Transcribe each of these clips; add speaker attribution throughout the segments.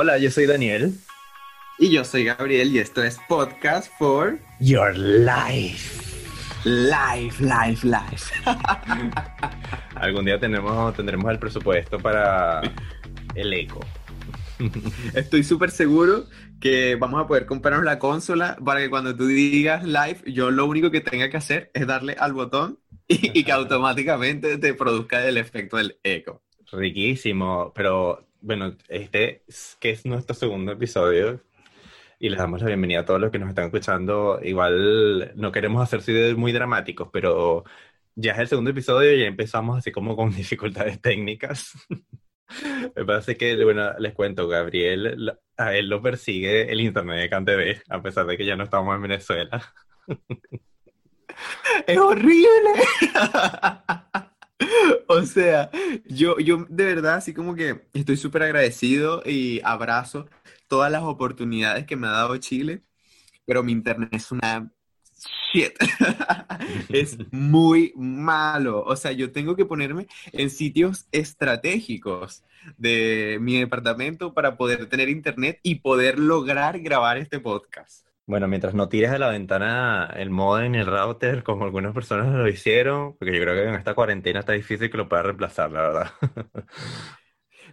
Speaker 1: Hola, yo soy Daniel.
Speaker 2: Y yo soy Gabriel y esto es Podcast for
Speaker 1: Your Life.
Speaker 2: Life, life, life.
Speaker 1: Algún día tenemos, tendremos el presupuesto para el eco.
Speaker 2: Estoy súper seguro que vamos a poder comprarnos la consola para que cuando tú digas live, yo lo único que tenga que hacer es darle al botón y, que automáticamente te produzca el efecto del eco.
Speaker 1: Riquísimo, pero bueno, este que es nuestro segundo episodio y les damos la bienvenida a todos los que nos están escuchando. Igual no queremos hacer muy dramáticos, pero ya es el segundo episodio y ya empezamos así como con dificultades técnicas. Me parece que, bueno, les cuento, Gabriel, a él lo persigue el internet de CanTV, a pesar de que ya no estamos en Venezuela.
Speaker 2: ¡Es horrible! O sea, yo, yo de verdad, así como que estoy súper agradecido y abrazo todas las oportunidades que me ha dado Chile, pero mi internet es una shit. es muy malo. O sea, yo tengo que ponerme en sitios estratégicos de mi departamento para poder tener internet y poder lograr grabar este podcast.
Speaker 1: Bueno, mientras no tires a la ventana el modem el router, como algunas personas lo hicieron, porque yo creo que en esta cuarentena está difícil que lo pueda reemplazar, la verdad.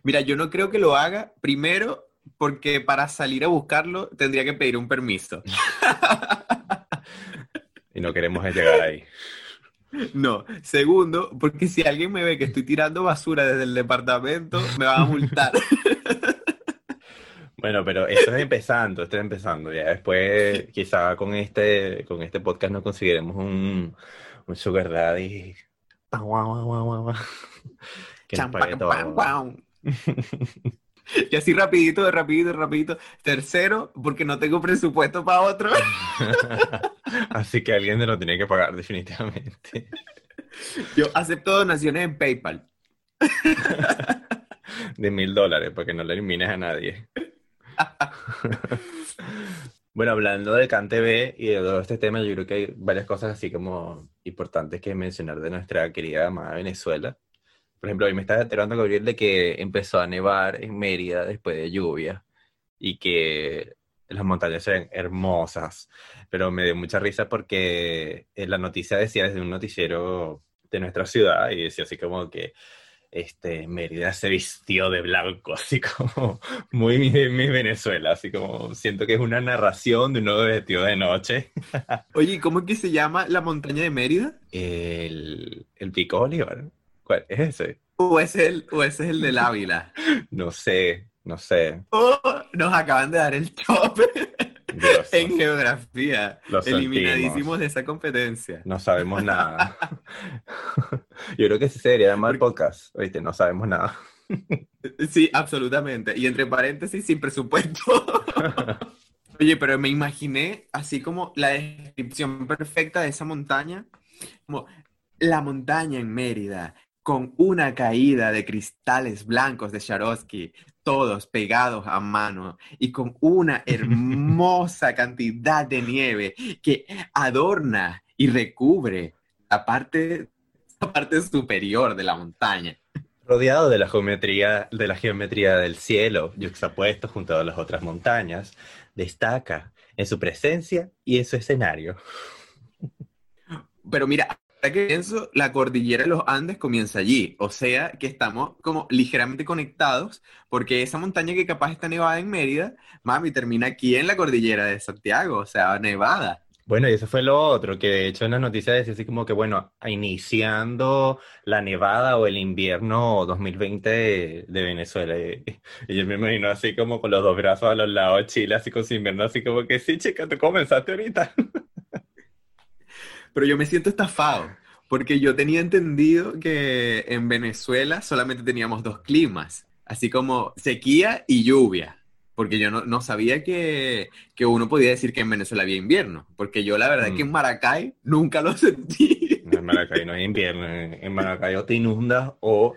Speaker 2: Mira, yo no creo que lo haga, primero, porque para salir a buscarlo tendría que pedir un permiso.
Speaker 1: y no queremos llegar ahí.
Speaker 2: No. Segundo, porque si alguien me ve que estoy tirando basura desde el departamento, me van a multar.
Speaker 1: Bueno, pero esto es empezando, esto es empezando. Ya después, quizá con este, con este podcast nos conseguiremos un, un sugar daddy.
Speaker 2: Que Y así rapidito, rapidito, rapidito. Tercero, porque no tengo presupuesto para otro.
Speaker 1: así que alguien de lo tiene que pagar definitivamente.
Speaker 2: Yo acepto donaciones en PayPal.
Speaker 1: De mil dólares, para que no le elimines a nadie. bueno, hablando de CanTV y de todo este tema, yo creo que hay varias cosas así como importantes que mencionar de nuestra querida amada Venezuela. Por ejemplo, hoy me está enterando Gabriel de que empezó a nevar en Mérida después de lluvia y que las montañas se ven hermosas, pero me dio mucha risa porque la noticia decía desde un noticiero de nuestra ciudad y decía así como que este, Mérida se vistió de blanco, así como muy mi, Venezuela, así como siento que es una narración de un nuevo vestido de noche.
Speaker 2: Oye, ¿cómo es que se llama la montaña de Mérida?
Speaker 1: El, el Pico Bolívar. ¿Cuál es ese?
Speaker 2: ¿O es el, o ese es el del Ávila?
Speaker 1: no sé, no sé.
Speaker 2: Oh, nos acaban de dar el en geografía. Eliminadísimos de esa competencia.
Speaker 1: No sabemos nada. Yo creo que ese sería llamar podcast. Oíste, no sabemos nada.
Speaker 2: sí, absolutamente. Y entre paréntesis, sin presupuesto. Oye, pero me imaginé así como la descripción perfecta de esa montaña, como la montaña en Mérida, con una caída de cristales blancos de Swarovski, todos pegados a mano y con una hermosa cantidad de nieve que adorna y recubre la parte, la parte superior de la montaña.
Speaker 1: Rodeado de la geometría, de la geometría del cielo, yuxtapuesto junto a las otras montañas, destaca en su presencia y en su escenario.
Speaker 2: Pero mira, que pienso, la cordillera de los Andes comienza allí, o sea que estamos como ligeramente conectados, porque esa montaña que capaz está nevada en Mérida, mami, termina aquí en la cordillera de Santiago, o sea, nevada.
Speaker 1: Bueno, y eso fue lo otro, que de hecho en la noticia decía así como que, bueno, iniciando la nevada o el invierno 2020 de, Venezuela. Y, yo me imagino así como con los dos brazos a los lados, Chile, así con su invierno, así como que, sí, chica, tú comenzaste ahorita.
Speaker 2: Pero yo me siento estafado, porque yo tenía entendido que en Venezuela solamente teníamos dos climas, así como sequía y lluvia, porque yo no, sabía que, uno podía decir que en Venezuela había invierno, porque yo la verdad es que en mm. Maracay nunca lo sentí.
Speaker 1: En Maracay no hay invierno, en Maracay o te inundas o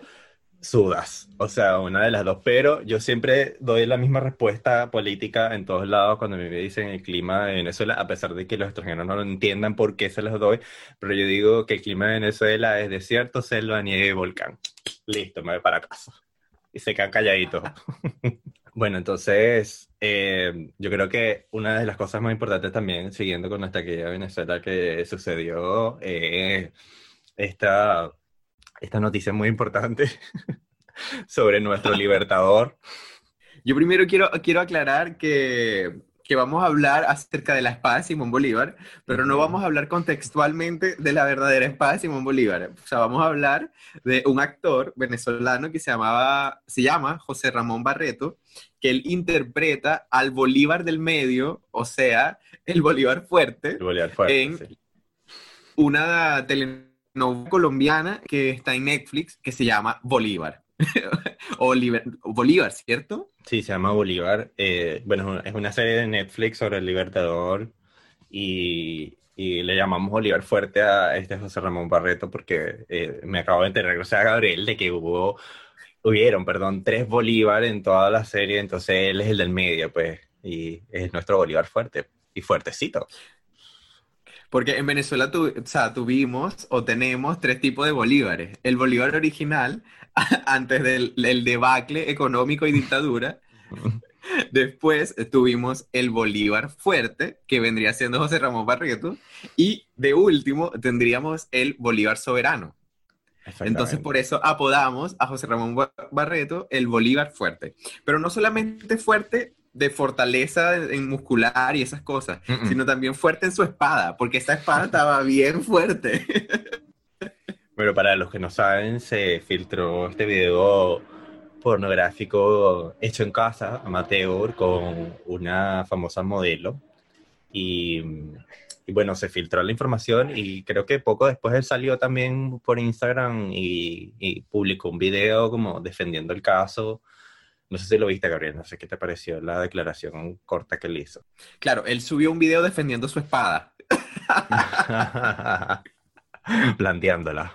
Speaker 1: sudas, o sea, una de las dos, pero yo siempre doy la misma respuesta política en todos lados cuando me dicen el clima de Venezuela, a pesar de que los extranjeros no lo entiendan por qué se los doy, pero yo digo que el clima de Venezuela es desierto, selva, nieve volcán. Listo, me voy para casa. Y se quedan calladitos. Bueno, entonces, eh, yo creo que una de las cosas más importantes también, siguiendo con nuestra querida Venezuela, que sucedió, eh, esta, esta noticia muy importante sobre nuestro libertador.
Speaker 2: Yo primero quiero, quiero aclarar que que vamos a hablar acerca de la espada de Simón Bolívar, pero no vamos a hablar contextualmente de la verdadera espada de Simón Bolívar. O sea, vamos a hablar de un actor venezolano que se llamaba, se llama José Ramón Barreto, que él interpreta al Bolívar del medio, o sea, el Bolívar fuerte,
Speaker 1: El Bolívar fuerte,
Speaker 2: en
Speaker 1: sí.
Speaker 2: una telenovela colombiana que está en Netflix que se llama Bolívar. Bolívar, ¿cierto?
Speaker 1: Sí, se llama Bolívar. Eh, bueno, es una serie de Netflix sobre el Libertador y, le llamamos Bolívar Fuerte a este José Ramón Barreto porque eh, me acabo de enterar, sea, Gabriel, de que hubo, hubieron, perdón, tres Bolívar en toda la serie, entonces él es el del medio, pues, y es nuestro Bolívar Fuerte y fuertecito.
Speaker 2: Porque en Venezuela tu- o sea, tuvimos o tenemos tres tipos de bolívares. El bolívar original, antes del, del debacle económico y dictadura. Después tuvimos el bolívar fuerte, que vendría siendo José Ramón Barreto. Y de último tendríamos el bolívar soberano. Entonces por eso apodamos a José Ramón Ba- Barreto el bolívar fuerte. Pero no solamente fuerte de fortaleza en muscular y esas cosas,
Speaker 1: Mm, mm.
Speaker 2: sino también fuerte en su espada, porque esta espada estaba bien fuerte.
Speaker 1: Bueno, para los que no saben, se filtró este video pornográfico hecho en casa, amateur, con una famosa modelo. Y, y bueno, se filtró la información y creo que poco después él salió también por Instagram y, y publicó un video como defendiendo el caso. No sé si lo viste, Gabriel, no sé qué te pareció la declaración corta que él hizo.
Speaker 2: Claro, él subió un video defendiendo su espada.
Speaker 1: Planteándola.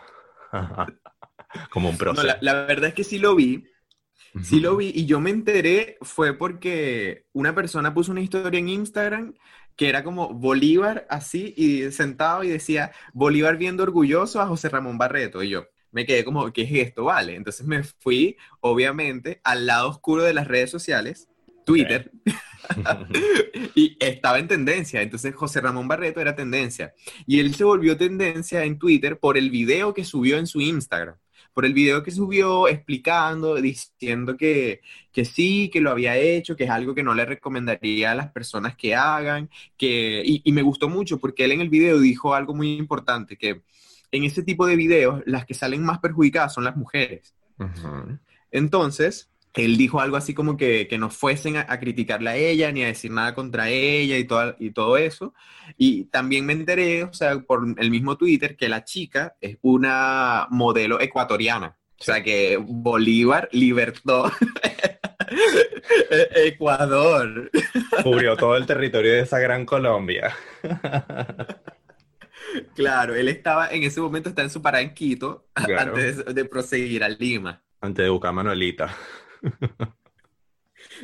Speaker 1: Como un
Speaker 2: No,
Speaker 1: proceso.
Speaker 2: la, la verdad es que sí lo vi, sí lo vi y yo me enteré fue porque una persona puso una historia en Instagram que era como Bolívar así y sentado y decía Bolívar viendo orgulloso a José Ramón Barreto y yo me quedé como, ¿qué es esto? Vale, entonces me fui obviamente al lado oscuro de las redes sociales, Twitter, y estaba en tendencia. Entonces José Ramón Barreto era tendencia. Y él se volvió tendencia en Twitter por el video que subió en su Instagram. Por el video que subió explicando, diciendo que, que sí, que lo había hecho, que es algo que no le recomendaría a las personas que hagan. Que, y, y me gustó mucho porque él en el video dijo algo muy importante, que en ese tipo de videos las que salen más perjudicadas son las mujeres. Entonces, él dijo algo así como que, que no fuesen a, a criticarla a ella ni a decir nada contra ella y, toda- y todo eso. Y también me enteré, o sea, por el mismo Twitter, que la chica es una modelo ecuatoriana. O sea, que Bolívar libertó Ecuador.
Speaker 1: Cubrió todo el territorio de esa gran Colombia.
Speaker 2: Claro, él estaba en ese momento, está en su parada en Quito
Speaker 1: Claro.
Speaker 2: antes de, de proseguir a Lima.
Speaker 1: Antes de buscar a Manuelita.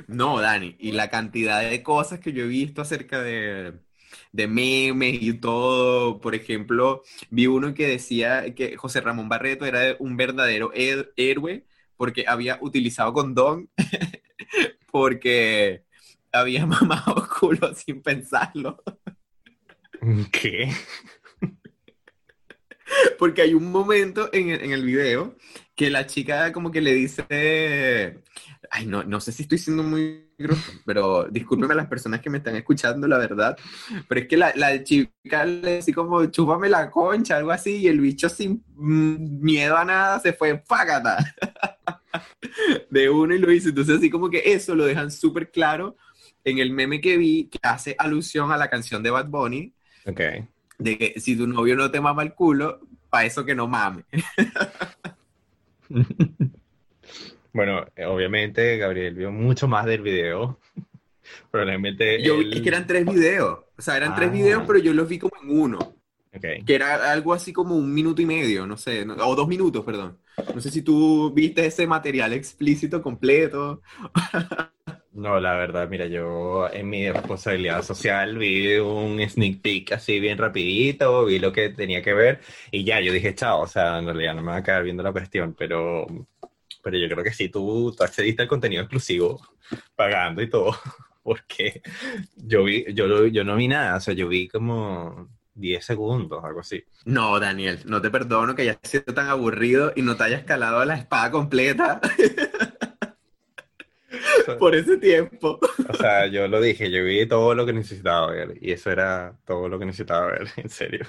Speaker 2: No, Dani, y la cantidad de cosas que yo he visto acerca de, de memes y todo, por ejemplo, vi uno que decía que José Ramón Barreto era un verdadero her- héroe porque había utilizado condón, porque había mamado culo sin pensarlo,
Speaker 1: ¿Qué?
Speaker 2: Porque hay un momento en el, en el video que la chica como que le dice, ay, no, no sé si estoy siendo muy grosero, pero discúlpeme a las personas que me están escuchando, la verdad, pero es que la, la chica le dice como, chúpame la concha, algo así, y el bicho sin miedo a nada se fue, ¡págata! De uno y lo hizo, entonces así como que eso lo dejan súper claro en el meme que vi, que hace alusión a la canción de Bad Bunny,
Speaker 1: Ok.
Speaker 2: de que si tu novio no te mama el culo, para eso que no mame.
Speaker 1: Bueno, eh, obviamente Gabriel vio mucho más del video. Probablemente
Speaker 2: Yo,
Speaker 1: él-
Speaker 2: es que eran tres videos, o sea, eran tres
Speaker 1: Ah.
Speaker 2: videos, pero yo los vi como en uno,
Speaker 1: Ok.
Speaker 2: que era algo así como un minuto y medio, no sé, no- o dos minutos, perdón. No sé si tú viste ese material explícito completo.
Speaker 1: No, la verdad, mira, yo en mi responsabilidad social vi un sneak peek así bien rapidito, vi lo que tenía que ver y ya, yo dije, chao, o sea, en realidad no me va a quedar viendo la cuestión, pero Pero yo creo que sí, tú, tú accediste al contenido exclusivo pagando y todo, porque yo vi, yo, yo no vi nada, o sea, yo vi como 10 segundos, algo así.
Speaker 2: No, Daniel, no te perdono que hayas sido tan aburrido y no te hayas calado la espada completa. Por ese tiempo.
Speaker 1: O sea, yo lo dije, yo vi todo lo que necesitaba ver y eso era todo lo que necesitaba ver, en serio.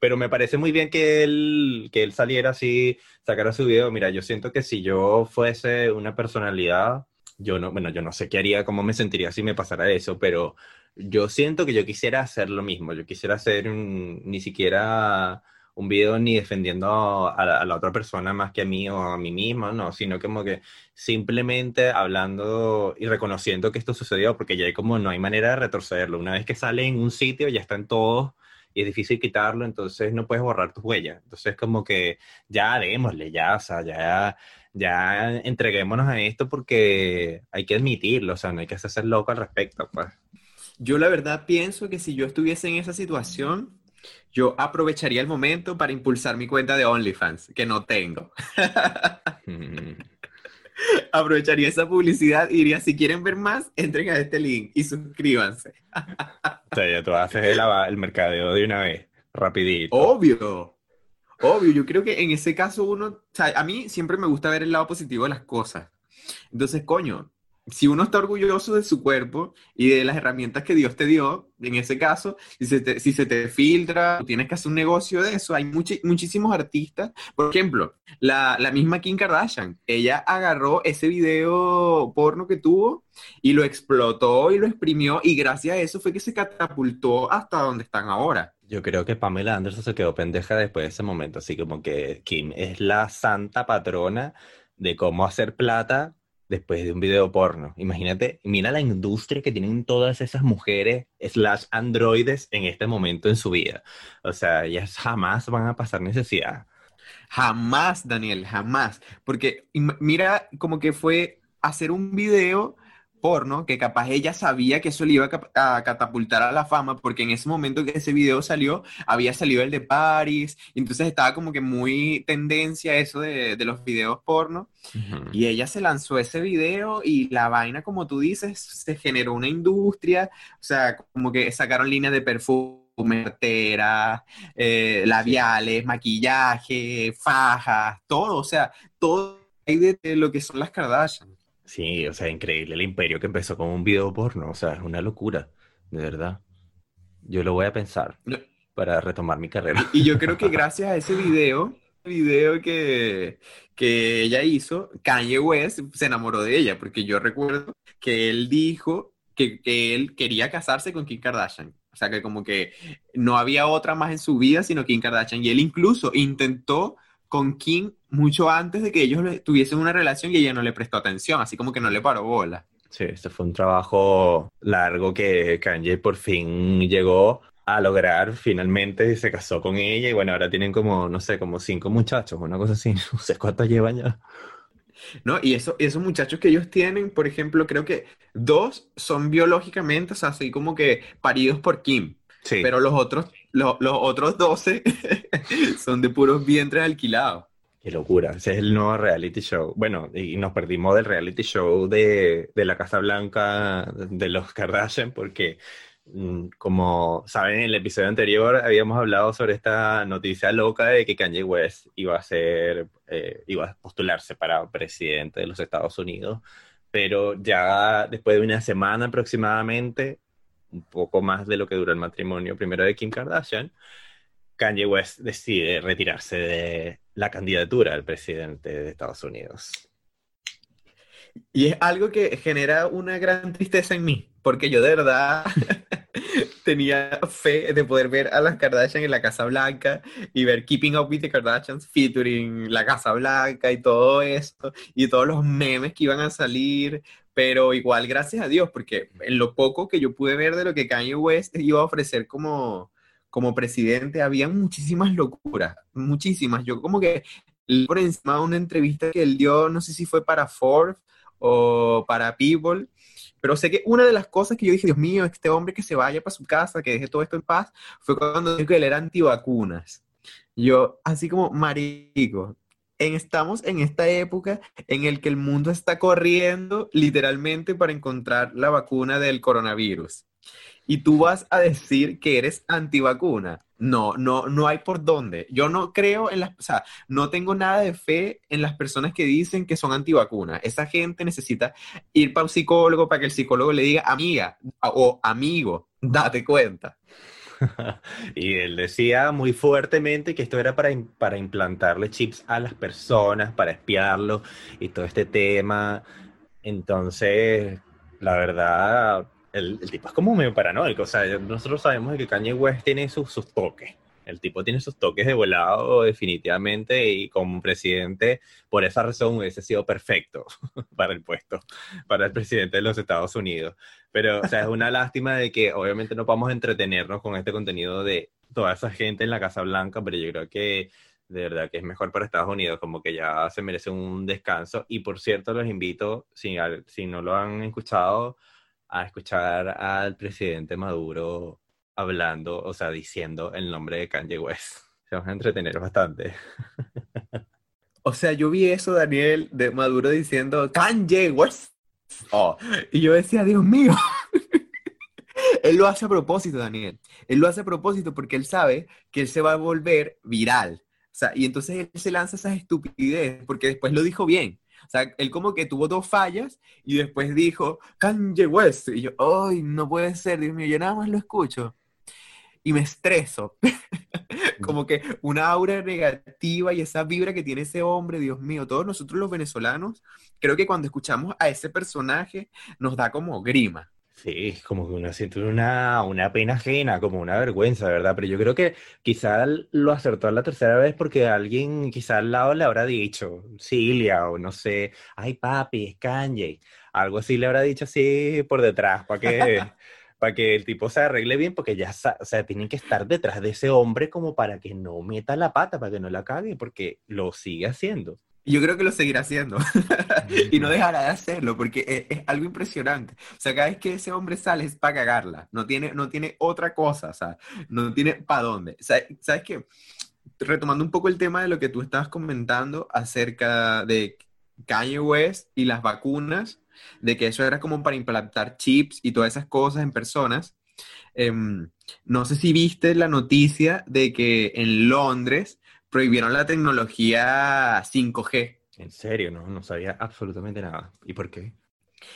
Speaker 1: Pero me parece muy bien que él, que él saliera así, sacara su video. Mira, yo siento que si yo fuese una personalidad, yo no, bueno, yo no sé qué haría, cómo me sentiría si me pasara eso, pero yo siento que yo quisiera hacer lo mismo. Yo quisiera hacer un, ni siquiera un video ni defendiendo a la, otra persona más que a mí o a mí mismo, no, sino como que simplemente hablando y reconociendo que esto sucedió, porque ya hay como no hay manera de retrocederlo. Una vez que sale en un sitio, ya está en todos y es difícil quitarlo, entonces no puedes borrar tus huellas. Entonces como que ya démosle, ya, o sea, ya, ya entreguémonos a esto porque hay que admitirlo, o sea, no hay que hacerse loco al respecto, pues.
Speaker 2: Yo la verdad pienso que si yo estuviese en esa situación, yo aprovecharía el momento para impulsar mi cuenta de OnlyFans, que no tengo. Aprovecharía esa publicidad y diría, si quieren ver más, entren a este link y suscríbanse.
Speaker 1: o sea, ya tú haces el, el mercadeo de una vez, rapidito.
Speaker 2: Obvio. Obvio, yo creo que en ese caso uno, o sea, a mí siempre me gusta ver el lado positivo de las cosas. Entonces, coño, si uno está orgulloso de su cuerpo y de las herramientas que Dios te dio, en ese caso, si se te, filtra, tienes que hacer un negocio de eso. Hay muchísimos artistas. Por ejemplo, la, la, misma Kim Kardashian, ella agarró ese video porno que tuvo y lo explotó y lo exprimió y gracias a eso fue que se catapultó hasta donde están ahora.
Speaker 1: Yo creo que Pamela Anderson se quedó pendeja después de ese momento, así como que Kim es la santa patrona de cómo hacer plata después de un video porno. Imagínate, mira la industria que tienen todas esas mujeres slash androides en este momento en su vida. O sea, ellas jamás van a pasar necesidad.
Speaker 2: Jamás, Daniel, jamás. Porque mira como que fue hacer un video porno, que capaz ella sabía que eso le iba a, catapultar a la fama, porque en ese momento que ese video salió, había salido el de Paris, y entonces estaba como que muy tendencia eso de, los videos porno, y ella se lanzó ese video y la vaina, como tú dices, se generó una industria, o sea, como que sacaron líneas de perfume, arteras, eh, labiales, maquillaje, fajas, todo, o sea, todo hay de lo que son las Kardashian.
Speaker 1: Sí, o sea, increíble el imperio que empezó con un video porno, o sea, es una locura, de verdad. Yo lo voy a pensar para retomar mi carrera.
Speaker 2: Y yo creo que gracias a ese video, video que, que ella hizo, Kanye West se enamoró de ella, porque yo recuerdo que él dijo que, que él quería casarse con Kim Kardashian. O sea, que como que no había otra más en su vida sino Kim Kardashian. Y él incluso intentó con Kim mucho antes de que ellos tuviesen una relación y ella no le prestó atención, así como que no le paró bola.
Speaker 1: Sí, este fue un trabajo largo que Kanye por fin llegó a lograr finalmente se casó con ella y bueno, ahora tienen como, no sé, como cinco muchachos, una cosa así, no sé cuántos llevan ya.
Speaker 2: No, y eso, esos muchachos que ellos tienen, por ejemplo, creo que dos son biológicamente, o sea, así como que paridos por Kim. Sí. Pero los otros, los, los otros 12 son de puros vientres alquilados.
Speaker 1: Qué locura, ese es el nuevo reality show. Bueno, y nos perdimos del reality show de, de la Casa Blanca de los Kardashian porque, mm, como saben, en el episodio anterior habíamos hablado sobre esta noticia loca de que Kanye West iba a ser, eh, iba a postularse para presidente de los Estados Unidos, pero ya después de una semana aproximadamente, un poco más de lo que duró el matrimonio primero de Kim Kardashian, Kanye West decide retirarse de la candidatura al presidente de Estados Unidos.
Speaker 2: Y es algo que genera una gran tristeza en mí, porque yo de verdad tenía fe de poder ver a las Kardashian en la Casa Blanca y ver Keeping Up with the Kardashians featuring la Casa Blanca y todo eso, y todos los memes que iban a salir, pero igual gracias a Dios, porque en lo poco que yo pude ver de lo que Kanye West iba a ofrecer como como presidente había muchísimas locuras, muchísimas. Yo como que por encima de una entrevista que él dio, no sé si fue para Forbes o para People, pero sé que una de las cosas que yo dije, Dios mío, este hombre que se vaya para su casa, que deje todo esto en paz, fue cuando dijo que él era antivacunas. Yo, así como, marico, estamos en esta época en el que el mundo está corriendo literalmente para encontrar la vacuna del coronavirus. Y tú vas a decir que eres antivacuna. No, no, no hay por dónde. Yo no creo en las, o sea, no tengo nada de fe en las personas que dicen que son antivacunas. Esa gente necesita ir para un psicólogo para que el psicólogo le diga, amiga o amigo, date cuenta.
Speaker 1: y él decía muy fuertemente que esto era para, para implantarle chips a las personas, para espiarlo y todo este tema. Entonces, la verdad, el, tipo es como medio paranoico. O sea, nosotros sabemos que Kanye West tiene sus, sus toques. El tipo tiene sus toques de volado definitivamente y como presidente, por esa razón hubiese sido perfecto para el puesto, para el presidente de los Estados Unidos. Pero, o sea, es una lástima de que obviamente no podamos entretenernos con este contenido de toda esa gente en la Casa Blanca, pero yo creo que de verdad que es mejor para Estados Unidos, como que ya se merece un descanso. Y por cierto, los invito, si, si no lo han escuchado, a escuchar al presidente Maduro hablando, o sea, diciendo el nombre de Kanye West. Se van a entretener bastante.
Speaker 2: O sea, yo vi eso, Daniel, de Maduro diciendo Kanye West. Oh, y yo decía, Dios mío. él lo hace a propósito, Daniel. Él lo hace a propósito porque él sabe que él se va a volver viral. O sea, y entonces él se lanza esas estupidez porque después lo dijo bien. O sea, él como que tuvo dos fallas y después dijo, Kanye West. Y yo, ay, no puede ser, Dios mío, yo nada más lo escucho y me estreso. como que una aura negativa y esa vibra que tiene ese hombre, Dios mío, todos nosotros los venezolanos, creo que cuando escuchamos a ese personaje nos da como grima.
Speaker 1: Sí, como que uno siente una, una pena ajena, como una vergüenza, ¿verdad? Pero yo creo que quizá lo acertó la tercera vez porque alguien quizá al lado le habrá dicho, Cilia, o no sé, ay papi, es Kanye. Algo así le habrá dicho así por detrás, para que, para que el tipo se arregle bien, porque ya, o sea, tienen que estar detrás de ese hombre como para que no meta la pata, para que no la cague, porque lo sigue haciendo.
Speaker 2: Yo creo que lo seguirá haciendo y no dejará de hacerlo porque es, algo impresionante. O sea, cada vez que ese hombre sale es para cagarla, no tiene, no tiene otra cosa, o sea, no tiene para dónde. ¿Sabes qué? Retomando un poco el tema de lo que tú estabas comentando acerca de Kanye West y las vacunas, de que eso era como para implantar chips y todas esas cosas en personas. Em, no sé si viste la noticia de que en Londres prohibieron la tecnología 5G.
Speaker 1: En serio, no, no sabía absolutamente nada. ¿Y por qué?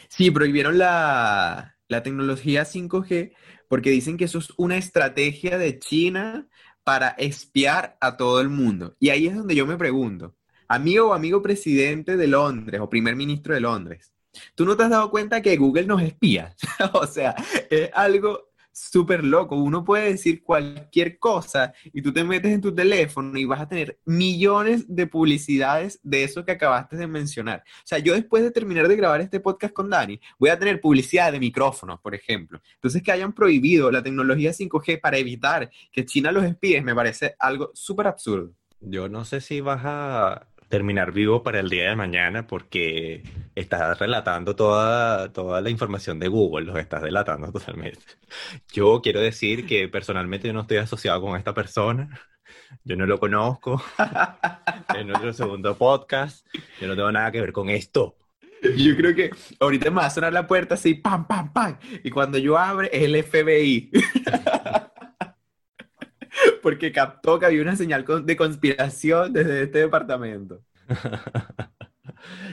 Speaker 2: Sí, prohibieron la, la tecnología 5G porque dicen que eso es una estrategia de China para espiar a todo el mundo. Y ahí es donde yo me pregunto, amigo o amigo presidente de Londres o primer ministro de Londres, ¿tú no te has dado cuenta que Google nos espía? o sea, es algo súper loco. Uno puede decir cualquier cosa y tú te metes en tu teléfono y vas a tener millones de publicidades de eso que acabaste de mencionar. O sea, yo después de terminar de grabar este podcast con Dani, voy a tener publicidad de micrófonos, por ejemplo. Entonces, que hayan prohibido la tecnología 5G para evitar que China los espíe me parece algo súper absurdo.
Speaker 1: Yo no sé si vas a terminar vivo para el día de mañana porque estás relatando toda, toda la información de Google, los estás delatando totalmente. Yo quiero decir que personalmente yo no estoy asociado con esta persona, yo no lo conozco, en nuestro segundo podcast, yo no tengo nada que ver con esto.
Speaker 2: Yo creo que ahorita me va a sonar la puerta así, pam, pam, pam, y cuando yo abre es el FBI. porque captó que había una señal de conspiración desde este departamento.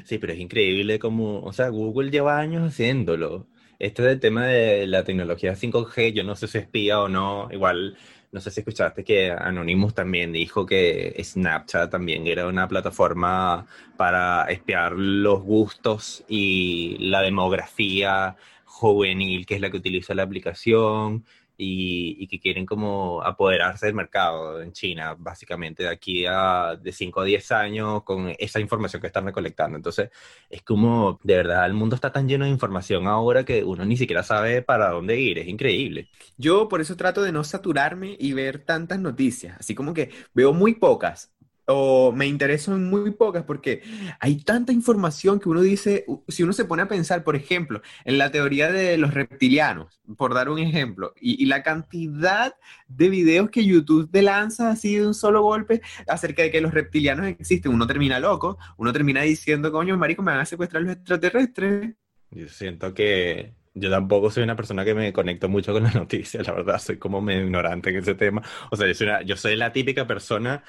Speaker 1: Sí, pero es increíble como, o sea, Google lleva años haciéndolo. Este del tema de la tecnología 5G, yo no sé si espía o no, igual, no sé si escuchaste que Anonymous también dijo que Snapchat también era una plataforma para espiar los gustos y la demografía juvenil, que es la que utiliza la aplicación, y, que quieren como apoderarse del mercado en China, básicamente de aquí a de 5 a 10 años con esa información que están recolectando. Entonces, es como, de verdad, el mundo está tan lleno de información ahora que uno ni siquiera sabe para dónde ir, es increíble.
Speaker 2: Yo por eso trato de no saturarme y ver tantas noticias, así como que veo muy pocas, o me intereso en muy pocas porque hay tanta información que uno dice, si uno se pone a pensar, por ejemplo, en la teoría de los reptilianos, por dar un ejemplo, y, la cantidad de videos que YouTube te lanza así de un solo golpe acerca de que los reptilianos existen, uno termina loco, uno termina diciendo, coño, marico, me van a secuestrar los extraterrestres.
Speaker 1: Yo siento que yo tampoco soy una persona que me conecto mucho con las noticias, la verdad, soy como medio ignorante en ese tema. O sea, yo soy, yo soy la típica persona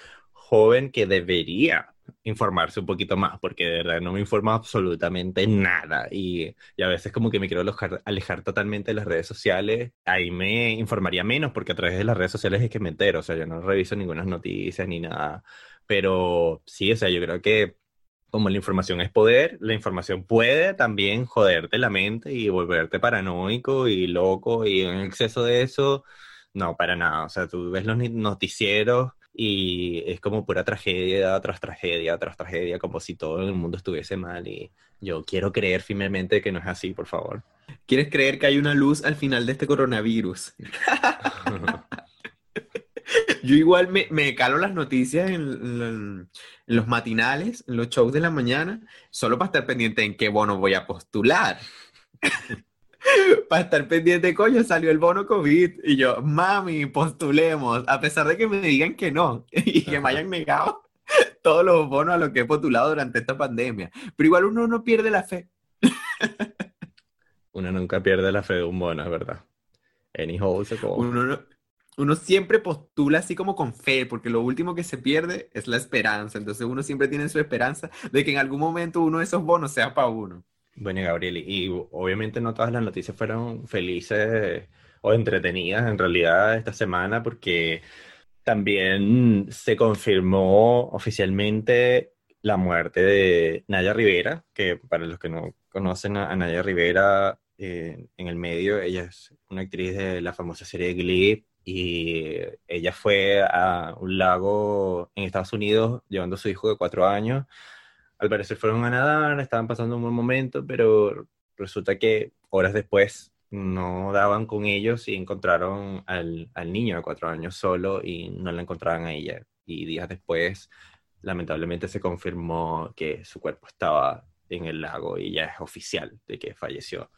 Speaker 1: joven que debería informarse un poquito más, porque de verdad no me informa absolutamente nada. Y, y, a veces como que me quiero alejar, totalmente de las redes sociales, ahí me informaría menos porque a través de las redes sociales es que me entero, o sea, yo no reviso ninguna noticias ni nada, pero sí, o sea, yo creo que como la información es poder, la información puede también joderte la mente y volverte paranoico y loco y en exceso de eso, no, para nada, o sea, tú ves los noticieros y es como pura tragedia tras tragedia tras tragedia, como si todo el mundo estuviese mal y yo quiero creer firmemente que no es así, por favor.
Speaker 2: ¿Quieres creer que hay una luz al final de este coronavirus? yo igual me, me, calo las noticias en, en, los matinales, en los shows de la mañana, solo para estar pendiente en qué bono voy a postular. para estar pendiente, coño, salió el bono COVID. Y yo, mami, postulemos, a pesar de que me digan que no y que me hayan negado todos los bonos a los que he postulado durante esta pandemia. Pero igual uno no pierde la fe.
Speaker 1: uno nunca pierde la fe de un bono, es verdad.
Speaker 2: Uno, uno siempre postula así como con fe, porque lo último que se pierde es la esperanza. Entonces uno siempre tiene su esperanza de que en algún momento uno de esos bonos sea para uno.
Speaker 1: Bueno, Gabriel, y obviamente no todas las noticias fueron felices o entretenidas en realidad esta semana porque también se confirmó oficialmente la muerte de Naya Rivera, que para los que no conocen a, Naya Rivera eh, en el medio, ella es una actriz de la famosa serie Glee y ella fue a un lago en Estados Unidos llevando a su hijo de cuatro años al parecer fueron a nadar, estaban pasando un buen momento, pero resulta que horas después no daban con ellos y encontraron al, al niño de cuatro años solo y no la encontraban a ella. Y días después, lamentablemente, se confirmó que su cuerpo estaba en el lago y ya es oficial de que falleció.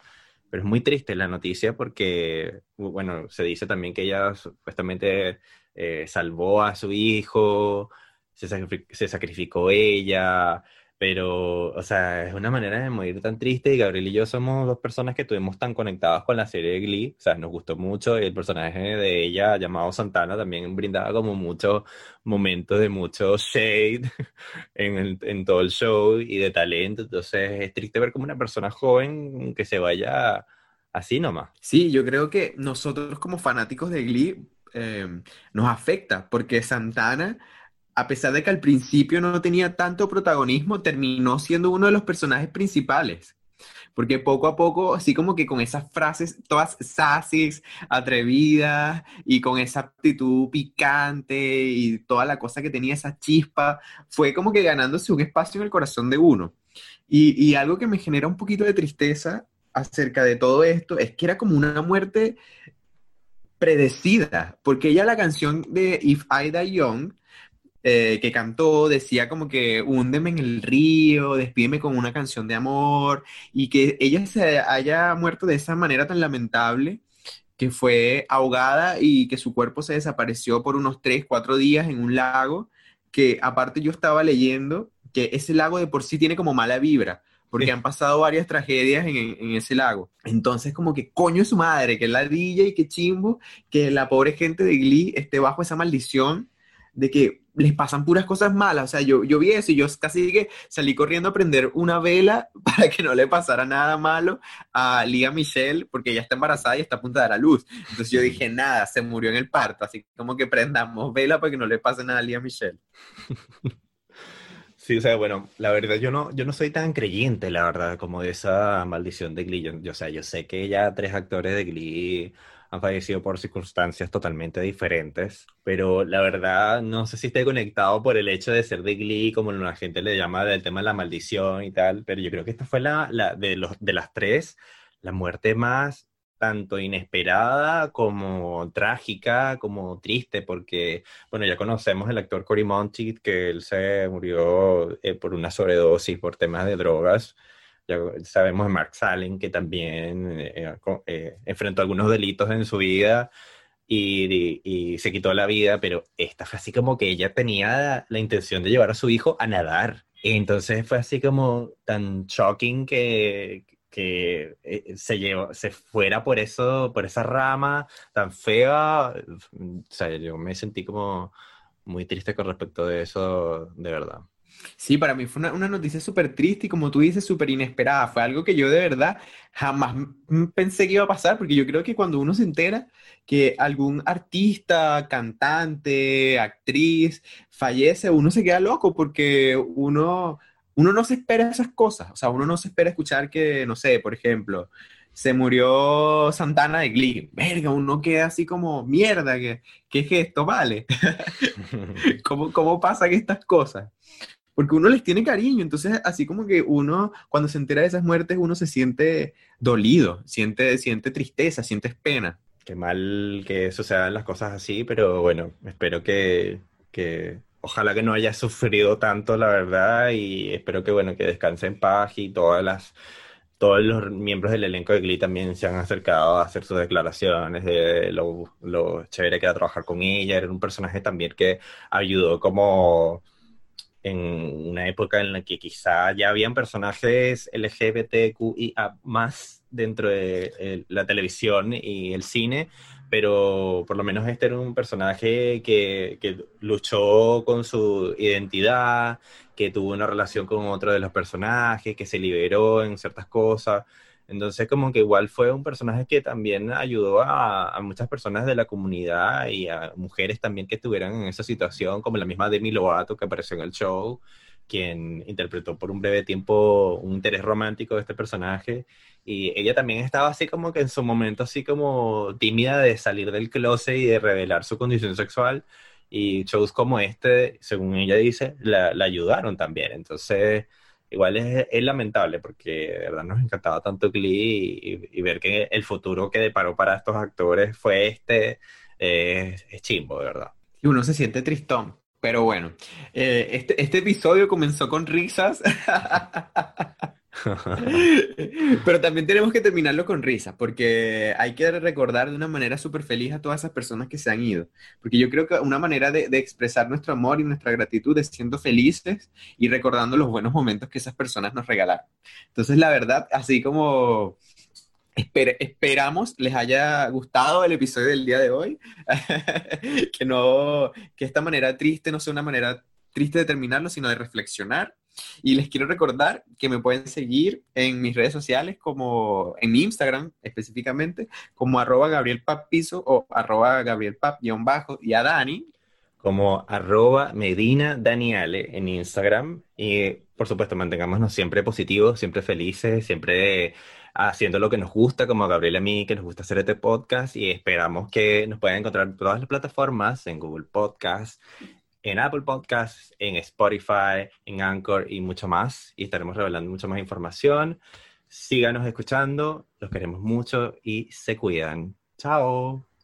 Speaker 1: Pero es muy triste la noticia porque, bueno, se dice también que ella supuestamente eh, salvó a su hijo, se, se sacrificó ella, pero, o sea, es una manera de morir tan triste y Gabriel y yo somos dos personas que estuvimos tan conectadas con la serie de Glee, o sea, nos gustó mucho y el personaje de ella llamado Santana también brindaba como muchos momentos de mucho shade en, en todo el show y de talento, entonces es triste ver como una persona joven que se vaya así nomás.
Speaker 2: Sí, yo creo que nosotros como fanáticos de Glee eh, nos afecta porque Santana a pesar de que al principio no tenía tanto protagonismo, terminó siendo uno de los personajes principales. Porque poco a poco, así como que con esas frases todas sassy, atrevidas y con esa actitud picante y toda la cosa que tenía esa chispa, fue como que ganándose un espacio en el corazón de uno. Y, y algo que me genera un poquito de tristeza acerca de todo esto es que era como una muerte predecida, porque ella la canción de If I Die Young eh, que cantó decía como que húndeme en el río, despídeme con una canción de amor, y que ella se haya muerto de esa manera tan lamentable, que fue ahogada y que su cuerpo se desapareció por unos 3, 4 días en un lago, que aparte yo estaba leyendo que ese lago de por sí tiene como mala vibra, porque han pasado varias tragedias en, en, ese lago. Entonces, como que coño es su madre, que ladilla y que chimbo, que la pobre gente de Glee esté bajo esa maldición de que les pasan puras cosas malas. O sea, yo, yo vi eso y yo casi que salí corriendo a prender una vela para que no le pasara nada malo a Lía Michelle, porque ella está embarazada y está a punto de dar a luz. Entonces yo dije, nada, se murió en el parto, así como que prendamos vela para que no le pase nada a Lía Michelle.
Speaker 1: Sí, o sea, bueno, la verdad yo no, yo no soy tan creyente, la verdad, como de esa maldición de Glee. Yo, o sea, yo sé que ya tres actores de Glee han fallecido por circunstancias totalmente diferentes, pero la verdad no sé si esté conectado por el hecho de ser de Glee, como la gente le llama del tema de la maldición y tal, pero yo creo que esta fue la, la de, los, de las tres, la muerte más tanto inesperada como trágica, como triste, porque, bueno, ya conocemos el actor Cory Monteith, que él se murió eh, por una sobredosis por temas de drogas. Ya sabemos de Mark Salling, que también eh, eh, enfrentó algunos delitos en su vida y, y, se quitó la vida, pero esta fue así como que ella tenía la intención de llevar a su hijo a nadar. Entonces fue así como tan shocking que, que eh, se llevó, se fuera por eso, por esa rama tan fea. O sea, yo me sentí como muy triste con respecto de eso, de verdad.
Speaker 2: Sí, para mí fue una, noticia súper triste y como tú dices, súper inesperada. Fue algo que yo de verdad jamás pensé que iba a pasar, porque yo creo que cuando uno se entera que algún artista, cantante, actriz fallece, uno se queda loco porque uno uno no se espera esas cosas, o sea, uno no se espera escuchar que, no sé, por ejemplo, se murió Santana de Glee, verga, uno queda así como, mierda, ¿qué, qué es esto? Vale. ¿Cómo, ¿Cómo pasan estas cosas? Porque uno les tiene cariño, entonces así como que uno, cuando se entera de esas muertes, uno se siente dolido, siente, siente tristeza, siente pena.
Speaker 1: Qué mal que sucedan las cosas así, pero bueno, espero que, que ojalá que no haya sufrido tanto, la verdad, y espero que, bueno, que descanse en paz y todas las, todos los miembros del elenco de Glee también se han acercado a hacer sus declaraciones de lo, lo chévere que era trabajar con ella. Era un personaje también que ayudó como en una época en la que quizá ya habían personajes LGBTQIA más dentro de la televisión y el cine, pero por lo menos este era un personaje que, que, luchó con su identidad, que tuvo una relación con otro de los personajes, que se liberó en ciertas cosas. Entonces como que igual fue un personaje que también ayudó a, a, muchas personas de la comunidad y a mujeres también que estuvieran en esa situación, como la misma Demi Lovato que apareció en el show, quien interpretó por un breve tiempo un interés romántico de este personaje y ella también estaba así como que en su momento así como tímida de salir del closet y de revelar su condición sexual. Y shows como este, según ella dice, la, ayudaron también. Entonces, igual es, es, lamentable porque de verdad nos encantaba tanto Glee y, ver que el futuro que deparó para estos actores fue este, eh, es chimbo, de verdad.
Speaker 2: Y uno se siente tristón. Pero bueno, eh, este, este episodio comenzó con risas. Pero también tenemos que terminarlo con risa, porque hay que recordar de una manera súper feliz a todas esas personas que se han ido. Porque yo creo que una manera de, expresar nuestro amor y nuestra gratitud es siendo felices y recordando los buenos momentos que esas personas nos regalaron. Entonces, la verdad, así como esperamos les haya gustado el episodio del día de hoy, que no, que esta manera triste no sea una manera triste de terminarlo, sino de reflexionar y les quiero recordar que me pueden seguir en mis redes sociales, como en mi Instagram específicamente, como arroba Gabriel o arroba Gabriel Pap-bajo y a Dani.
Speaker 1: Como arroba Medina en Instagram. Y por supuesto, mantengámonos siempre positivos, siempre felices, siempre haciendo lo que nos gusta, como a Gabriel y a mí, que nos gusta hacer este podcast. Y esperamos que nos puedan encontrar en todas las plataformas, en Google Podcast, en Apple Podcasts, en Spotify, en Anchor y mucho más. Y estaremos revelando mucha más información. Síganos escuchando, los queremos mucho y se cuidan. Chao.